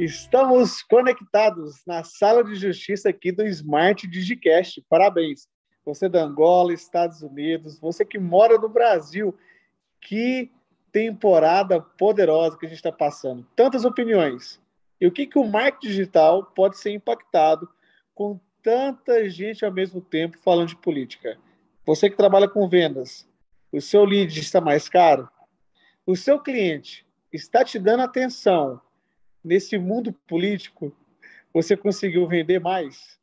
Estamos conectados na sala de justiça aqui do Smart Digicast. Parabéns. Você da Angola, Estados Unidos, você que mora no Brasil. Que temporada poderosa que a gente está passando. Tantas opiniões. E o que, que o marketing digital pode ser impactado com tanta gente ao mesmo tempo falando de política? Você que trabalha com vendas, o seu lead está mais caro? O seu cliente está te dando atenção nesse mundo político, você conseguiu vender mais?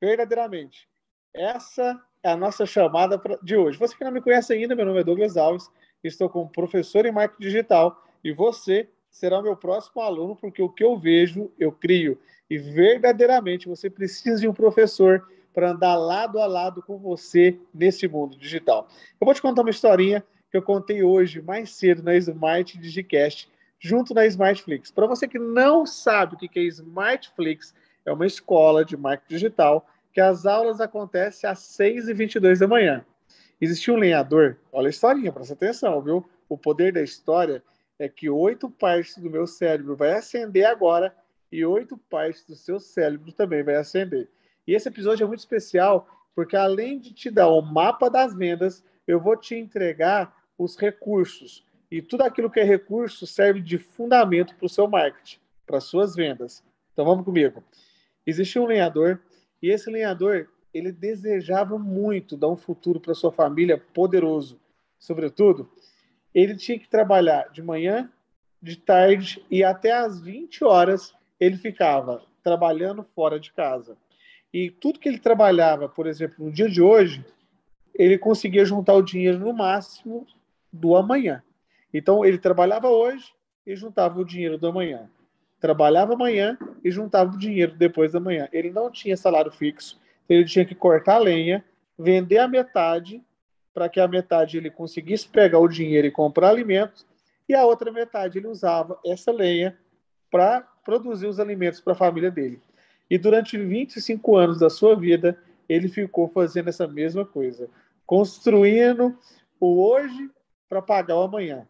Verdadeiramente. Essa é a nossa chamada de hoje. Você que não me conhece ainda, meu nome é Douglas Alves, estou como professor em marketing digital e você será o meu próximo aluno, porque o que eu vejo, eu crio. E verdadeiramente você precisa de um professor para andar lado a lado com você nesse mundo digital. Eu vou te contar uma historinha que eu contei hoje, mais cedo, na Smart Digicast, junto na Smartflix. Para você que não sabe o que é Smartflix, é uma escola de marketing digital que as aulas acontecem às 6h22 da manhã. Existia um lenhador, olha a historinha, presta atenção, viu? O poder da história é que oito partes do meu cérebro vai acender agora e oito partes do seu cérebro também vai acender. E esse episódio é muito especial porque além de te dar o mapa das vendas, eu vou te entregar os recursos, e tudo aquilo que é recurso serve de fundamento para o seu marketing, para as suas vendas. Então vamos comigo. Existia um lenhador e esse lenhador ele desejava muito dar um futuro para sua família poderoso. Sobretudo, ele tinha que trabalhar de manhã, de tarde e até às 20 horas ele ficava trabalhando fora de casa. E tudo que ele trabalhava, por exemplo, no dia de hoje, ele conseguia juntar o dinheiro no máximo do amanhã. Então, ele trabalhava hoje e juntava o dinheiro do amanhã. Trabalhava amanhã e juntava o dinheiro depois da manhã. Ele não tinha salário fixo, ele tinha que cortar a lenha, vender a metade, para que a metade ele conseguisse pegar o dinheiro e comprar alimentos, e a outra metade ele usava essa lenha para produzir os alimentos para a família dele. E durante 25 anos da sua vida, ele ficou fazendo essa mesma coisa, construindo o hoje para pagar o amanhã.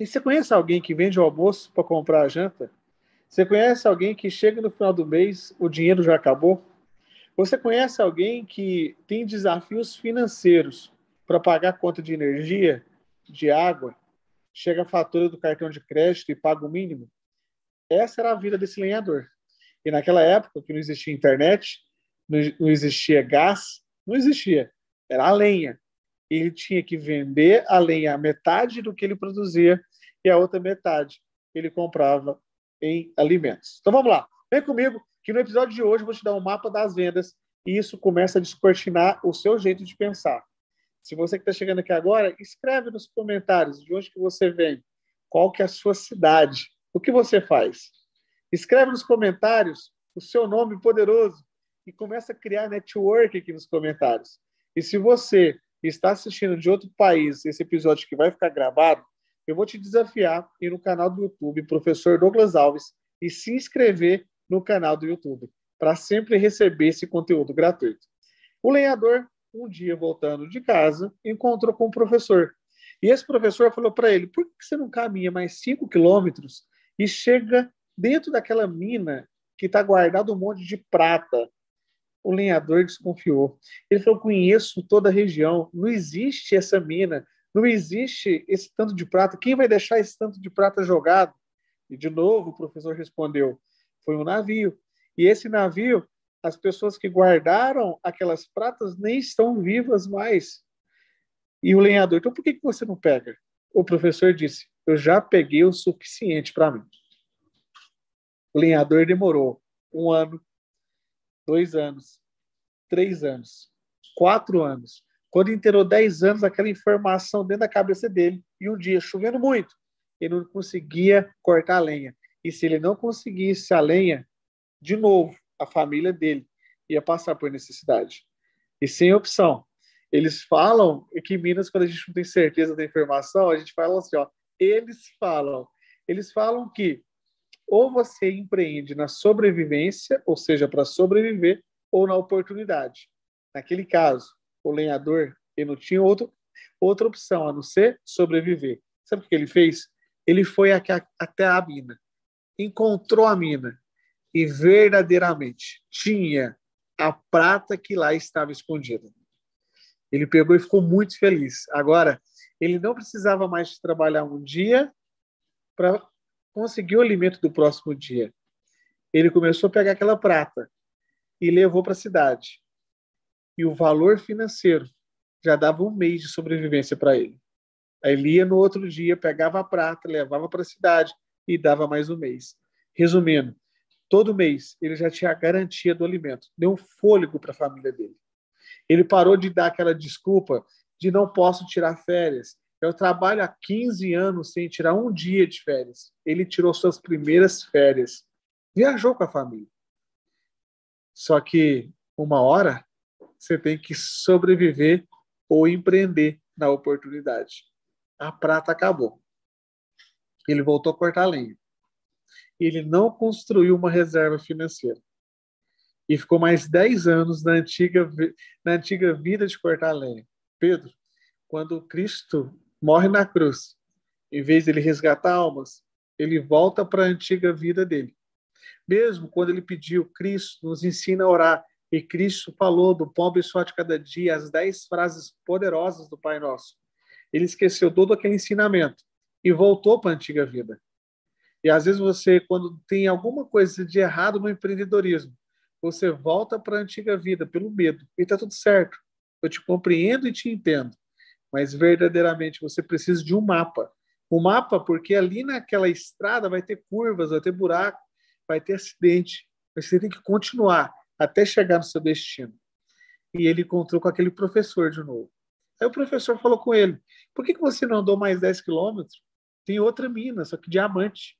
E você conhece alguém que vende o almoço para comprar a janta? Você conhece alguém que chega no final do mês, o dinheiro já acabou? Você conhece alguém que tem desafios financeiros para pagar conta de energia, de água, chega a fatura do cartão de crédito e paga o mínimo? Essa era a vida desse lenhador. E naquela época, que não existia internet, não existia gás, não existia. Era a lenha ele tinha que vender a lenha a metade do que ele produzia e a outra metade ele comprava em alimentos. Então vamos lá, vem comigo que no episódio de hoje eu vou te dar um mapa das vendas e isso começa a descortinar o seu jeito de pensar. Se você que está chegando aqui agora, escreve nos comentários de onde que você vem, qual que é a sua cidade, o que você faz. Escreve nos comentários o seu nome poderoso e começa a criar network aqui nos comentários. E se você está assistindo de outro país esse episódio que vai ficar gravado, eu vou te desafiar ir no canal do YouTube, Professor Douglas Alves, e se inscrever no canal do YouTube, para sempre receber esse conteúdo gratuito. O lenhador, um dia voltando de casa, encontrou com o professor. E esse professor falou para ele: por que você não caminha mais 5 quilômetros e chega dentro daquela mina que está guardado um monte de prata o lenhador desconfiou. Ele falou: conheço toda a região, não existe essa mina, não existe esse tanto de prata. Quem vai deixar esse tanto de prata jogado? E de novo o professor respondeu: foi um navio. E esse navio, as pessoas que guardaram aquelas pratas nem estão vivas mais. E o lenhador, então por que, você não pega? O professor disse: eu já peguei o suficiente para mim. O lenhador demorou um ano, dois anos, três anos, quatro anos. Quando inteirou dez anos, aquela informação dentro da cabeça dele, e um dia, chovendo muito, ele não conseguia cortar a lenha. E se ele não conseguisse a lenha, de novo, a família dele ia passar por necessidade. E sem opção. Eles falam que em Minas, quando a gente não tem certeza da informação, a gente fala assim, ó, eles falam, eles falam que ou você empreende na sobrevivência, ou seja, para sobreviver, ou na oportunidade. Naquele caso, o lenhador ele não tinha outro, outra opção a não ser sobreviver. Sabe o que ele fez? Ele foi até a mina, encontrou a mina e verdadeiramente tinha a prata que lá estava escondida. Ele pegou e ficou muito feliz. Agora, ele não precisava mais trabalhar um dia para conseguir o alimento do próximo dia. Ele começou a pegar aquela prata e levou para a cidade. E o valor financeiro já dava um mês de sobrevivência para ele. Aí ele ia no outro dia, pegava a prata, levava para a cidade e dava mais um mês. Resumindo, todo mês ele já tinha a garantia do alimento, deu um fôlego para a família dele. Ele parou de dar aquela desculpa de não posso tirar férias. Eu trabalho há 15 anos sem tirar um dia de férias. Ele tirou suas primeiras férias. Viajou com a família. Só que uma hora você tem que sobreviver ou empreender na oportunidade. A prata acabou. Ele voltou a cortar lenha. Ele não construiu uma reserva financeira e ficou mais 10 anos na antiga, na antiga vida de cortar lenha. Pedro, quando Cristo morre na cruz, em vez de ele resgatar almas, ele volta para a antiga vida dele. Mesmo quando ele pediu, Cristo nos ensina a orar, e Cristo falou do pobre só de cada dia, as dez frases poderosas do Pai Nosso. Ele esqueceu todo aquele ensinamento e voltou para a antiga vida. E às vezes você, quando tem alguma coisa de errado no empreendedorismo, você volta para a antiga vida pelo medo. E está tudo certo. Eu te compreendo e te entendo. Mas verdadeiramente você precisa de um mapa. Um mapa, porque ali naquela estrada vai ter curvas, vai ter buraco, vai ter acidente. Você tem que continuar até chegar no seu destino. E ele encontrou com aquele professor de novo. Aí o professor falou com ele: Por que, que você não andou mais 10 quilômetros? Tem outra mina, só que diamante.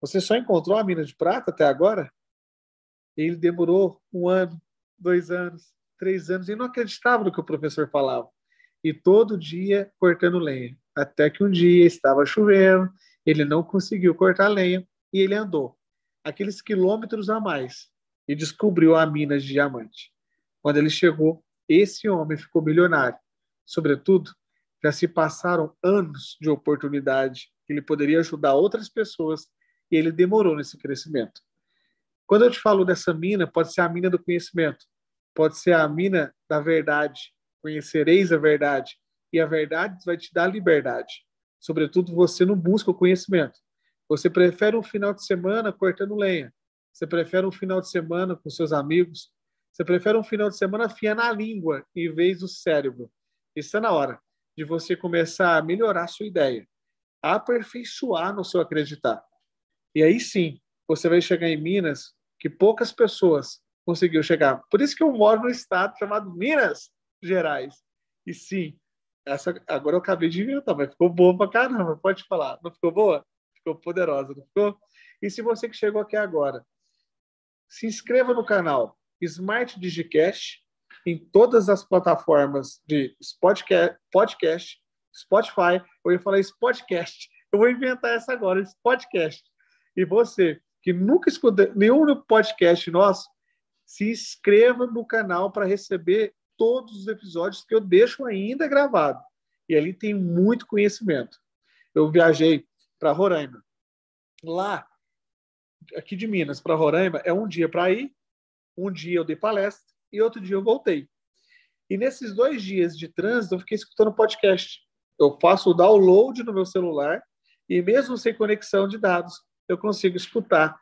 Você só encontrou a mina de prata até agora? Ele demorou um ano, dois anos, três anos e não acreditava no que o professor falava. E todo dia cortando lenha. Até que um dia estava chovendo, ele não conseguiu cortar lenha e ele andou aqueles quilômetros a mais e descobriu a mina de diamante. Quando ele chegou, esse homem ficou milionário. Sobretudo, já se passaram anos de oportunidade que ele poderia ajudar outras pessoas e ele demorou nesse crescimento. Quando eu te falo dessa mina, pode ser a mina do conhecimento, pode ser a mina da verdade. Conhecereis a verdade, e a verdade vai te dar liberdade. Sobretudo, você não busca o conhecimento. Você prefere um final de semana cortando lenha. Você prefere um final de semana com seus amigos. Você prefere um final de semana afiando a língua em vez do cérebro. Está na hora de você começar a melhorar a sua ideia, a aperfeiçoar no seu acreditar. E aí sim, você vai chegar em Minas que poucas pessoas conseguiram chegar. Por isso que eu moro no estado chamado Minas Gerais. E sim, essa agora eu acabei de inventar, mas ficou boa pra caramba. Pode falar. Não ficou boa? Ficou poderosa, não ficou? E se você que chegou aqui agora, se inscreva no canal Smart Digicast em todas as plataformas de podcast, Spotify. Eu ia falar podcast. Eu vou inventar essa agora, podcast. E você que nunca escutou nenhum podcast nosso, se inscreva no canal para receber todos os episódios que eu deixo ainda gravado. E ali tem muito conhecimento. Eu viajei para Roraima. Lá, aqui de Minas para Roraima, é um dia para ir, um dia eu dei palestra e outro dia eu voltei. E nesses dois dias de trânsito, eu fiquei escutando podcast. Eu faço o download no meu celular e mesmo sem conexão de dados, eu consigo escutar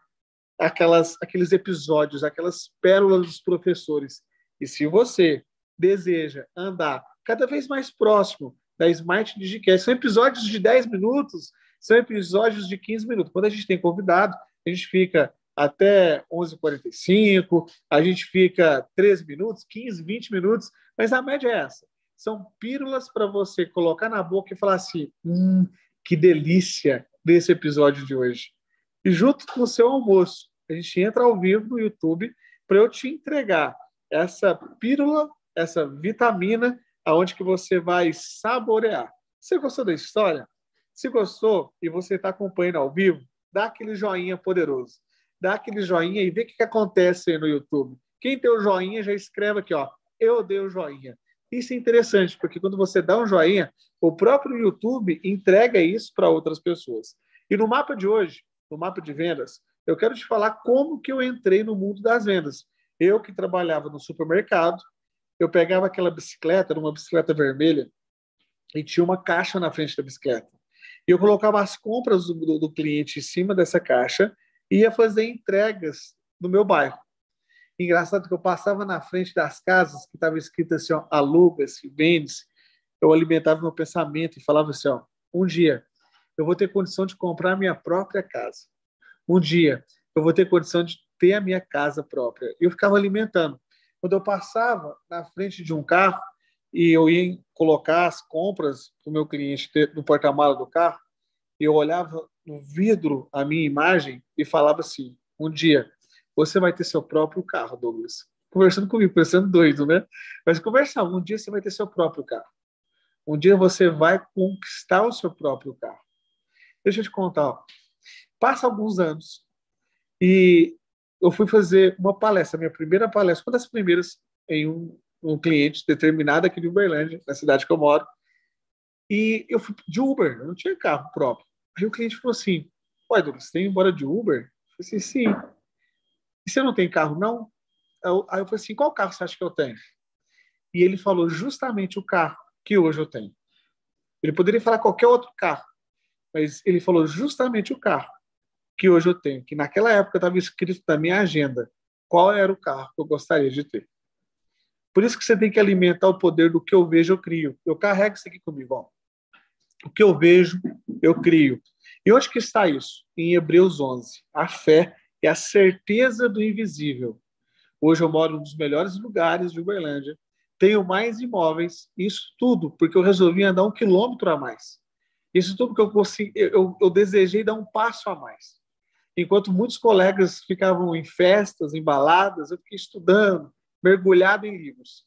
aquelas, aqueles episódios, aquelas pérolas dos professores. E se você deseja andar cada vez mais próximo da Smart Digicast, são episódios de 10 minutos, são episódios de 15 minutos. Quando a gente tem convidado, a gente fica até 11h45, a gente fica 13 minutos, 15, 20 minutos, mas a média é essa. São pílulas para você colocar na boca e falar assim: hum, que delícia, desse episódio de hoje. E junto com o seu almoço, a gente entra ao vivo no YouTube para eu te entregar essa pílula, essa vitamina, aonde que você vai saborear. Você gostou da história? Se gostou e você está acompanhando ao vivo, dá aquele joinha poderoso. Dá aquele joinha e vê o que, que acontece aí no YouTube. Quem tem o joinha já escreve aqui, ó. Eu dei o joinha. Isso é interessante, porque quando você dá um joinha, o próprio YouTube entrega isso para outras pessoas. E no mapa de hoje, no mapa de vendas, eu quero te falar como que eu entrei no mundo das vendas. Eu que trabalhava no supermercado, eu pegava aquela bicicleta, era uma bicicleta vermelha, e tinha uma caixa na frente da bicicleta. E eu colocava as compras do, do, cliente em cima dessa caixa e ia fazer entregas no meu bairro. Engraçado que eu passava na frente das casas que estava escrito assim, ó, aluga-se, vende-se. Eu alimentava meu pensamento e falava assim, ó, um dia eu vou ter condição de comprar minha própria casa. Um dia eu vou ter condição de ter a minha casa própria. Eu ficava alimentando. Quando eu passava na frente de um carro e eu ia colocar as compras do meu cliente no porta-mala do carro, eu olhava no vidro a minha imagem e falava assim: um dia você vai ter seu próprio carro, Douglas. Conversando comigo, pensando doido, né? Mas conversar, um dia você vai ter seu próprio carro. Um dia você vai conquistar o seu próprio carro. Deixa eu te contar. Ó. Passa alguns anos e eu fui fazer uma palestra, minha primeira palestra, uma das primeiras em um, um cliente determinado aqui de Uberlândia, na cidade que eu moro. E eu fui de Uber, eu não tinha carro próprio. Aí o cliente falou assim: Ué, Douglas, você tem embora de Uber? Eu falei assim: sim. E você não tem carro, não? Aí eu falei assim: qual carro você acha que eu tenho? E ele falou justamente o carro que hoje eu tenho. Ele poderia falar qualquer outro carro, mas ele falou justamente o carro que hoje eu tenho, que naquela época estava escrito na minha agenda qual era o carro que eu gostaria de ter. Por isso que você tem que alimentar o poder do que eu vejo, eu crio. Eu carrego isso aqui comigo. Ó. O que eu vejo, eu crio. E onde que está isso? Em Hebreus 11. A fé é a certeza do invisível. Hoje eu moro num dos melhores lugares de Uberlândia. Tenho mais imóveis. Isso tudo porque eu resolvi andar um quilômetro a mais. Isso tudo porque eu, consegui, eu, eu desejei dar um passo a mais. Enquanto muitos colegas ficavam em festas, em baladas, eu fiquei estudando, mergulhado em livros.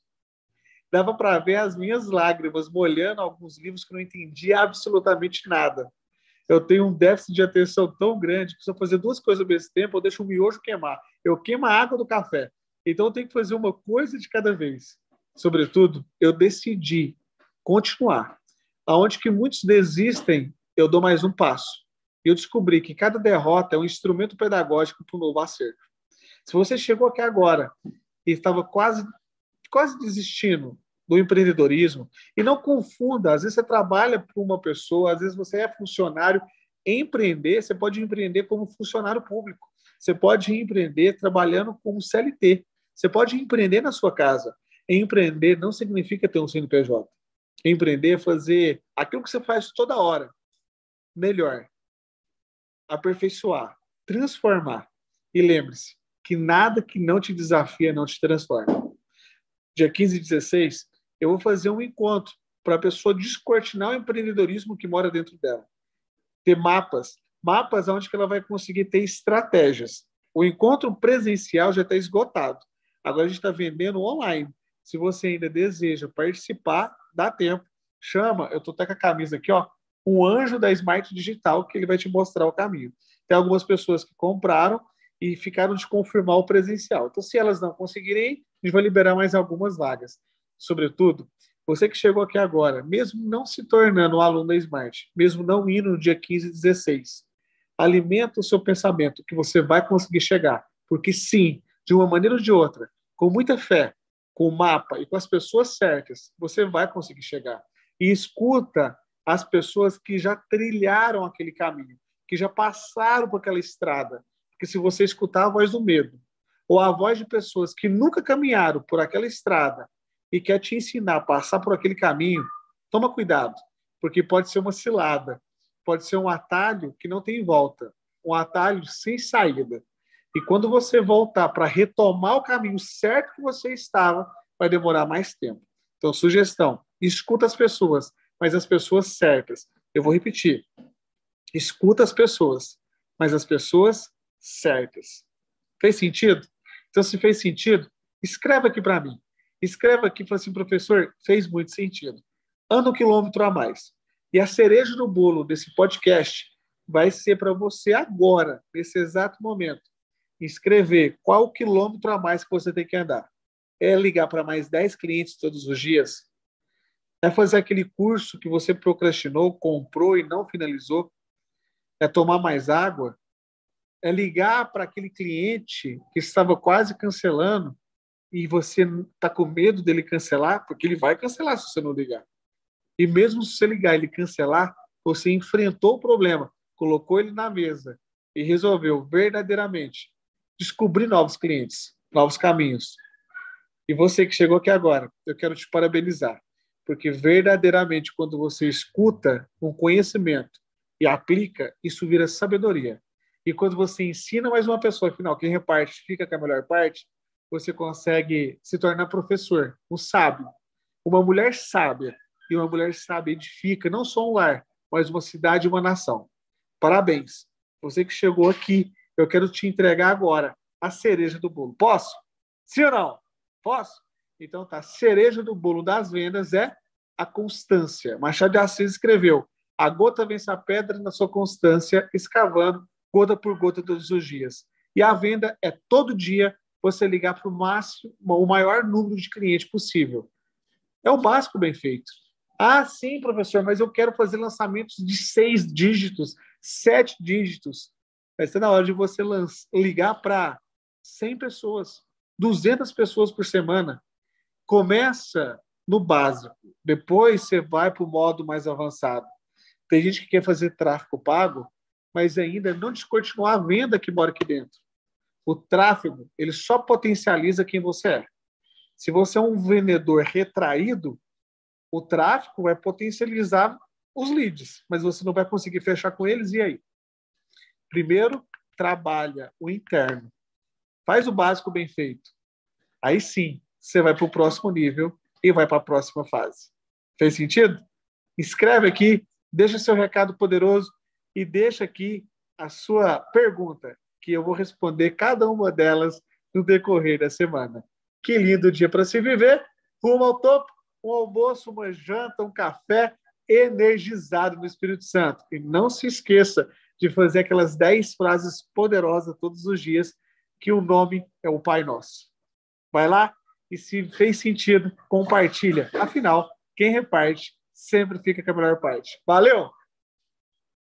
Dava para ver as minhas lágrimas molhando alguns livros que não entendia absolutamente nada eu tenho um déficit de atenção tão grande que se eu fazer duas coisas ao mesmo tempo, eu deixo o miojo queimar. Eu queimo a água do café. Então eu tenho que fazer uma coisa de cada vez. Sobretudo, eu decidi continuar. Aonde que muitos desistem, eu dou mais um passo. E eu descobri que cada derrota é um instrumento pedagógico para um novo acerto. Se você chegou aqui agora e estava quase quase desistindo, do empreendedorismo. E não confunda, às vezes você trabalha para uma pessoa, às vezes você é funcionário. Empreender, você pode empreender como funcionário público. Você pode empreender trabalhando como CLT. Você pode empreender na sua casa. Empreender não significa ter um CNPJ. Empreender é fazer aquilo que você faz toda hora. Melhor. Aperfeiçoar. Transformar. E lembre-se que nada que não te desafia não te transforma. Dia 15 e 16, eu vou fazer um encontro para a pessoa descortinar o empreendedorismo que mora dentro dela. Ter mapas, mapas onde ela vai conseguir ter estratégias. O encontro presencial já está esgotado. Agora a gente está vendendo online. Se você ainda deseja participar, dá tempo. Chama, eu estou até com a camisa aqui, ó, um anjo da Smart Digital, que ele vai te mostrar o caminho. Tem algumas pessoas que compraram e ficaram de confirmar o presencial. Então, se elas não conseguirem, a gente vai liberar mais algumas vagas sobretudo, você que chegou aqui agora, mesmo não se tornando um aluno da Smart, mesmo não indo no dia 15 e 16, alimenta o seu pensamento que você vai conseguir chegar. Porque sim, de uma maneira ou de outra, com muita fé, com o mapa e com as pessoas certas, você vai conseguir chegar. E escuta as pessoas que já trilharam aquele caminho, que já passaram por aquela estrada. Porque se você escutar a voz do medo, ou a voz de pessoas que nunca caminharam por aquela estrada e quer te ensinar a passar por aquele caminho, toma cuidado, porque pode ser uma cilada, pode ser um atalho que não tem volta, um atalho sem saída. E quando você voltar para retomar o caminho certo que você estava, vai demorar mais tempo. Então, sugestão: escuta as pessoas, mas as pessoas certas. Eu vou repetir. Escuta as pessoas, mas as pessoas certas. Fez sentido? Então, se fez sentido, escreve aqui para mim. Escreva aqui fala assim, professor, fez muito sentido. Anda um quilômetro a mais. E a cereja do bolo desse podcast vai ser para você agora, nesse exato momento, escrever qual quilômetro a mais que você tem que andar. É ligar para mais 10 clientes todos os dias? É fazer aquele curso que você procrastinou, comprou e não finalizou? É tomar mais água? É ligar para aquele cliente que estava quase cancelando e você está com medo dele cancelar? Porque ele vai cancelar se você não ligar. E mesmo se você ligar e ele cancelar, você enfrentou o problema, colocou ele na mesa e resolveu verdadeiramente descobrir novos clientes, novos caminhos. E você que chegou aqui agora, eu quero te parabenizar, porque verdadeiramente quando você escuta um conhecimento e aplica, isso vira sabedoria. E quando você ensina mais uma pessoa, afinal, quem reparte fica com a melhor parte, você consegue se tornar professor, um sábio, uma mulher sábia e uma mulher sábia edifica não só um lar, mas uma cidade e uma nação. Parabéns. Você que chegou aqui, eu quero te entregar agora a cereja do bolo. Posso? Sim ou não? Posso? Então tá, cereja do bolo das vendas é a constância. Machado de Assis escreveu: a gota vence a pedra na sua constância, escavando gota por gota todos os dias. E a venda é todo dia você ligar para o máximo, o maior número de clientes possível. É o básico bem feito. Ah, sim, professor, mas eu quero fazer lançamentos de seis dígitos, sete dígitos. Vai ser na hora de você ligar para 100 pessoas, 200 pessoas por semana. Começa no básico, depois você vai para o modo mais avançado. Tem gente que quer fazer tráfego pago, mas ainda não descortinou a venda que mora aqui dentro. O tráfego, ele só potencializa quem você é. Se você é um vendedor retraído, o tráfego vai potencializar os leads, mas você não vai conseguir fechar com eles, e aí? Primeiro, trabalha o interno. Faz o básico bem feito. Aí sim, você vai para o próximo nível e vai para a próxima fase. Fez sentido? Escreve aqui, deixa seu recado poderoso e deixa aqui a sua pergunta, que eu vou responder cada uma delas no decorrer da semana. Que lindo dia para se viver. Rumo ao topo um almoço, uma janta, um café energizado no Espírito Santo. E não se esqueça de fazer aquelas 10 frases poderosas todos os dias, que o nome é o Pai Nosso. Vai lá e se fez sentido, compartilha. Afinal, quem reparte sempre fica com a melhor parte. Valeu!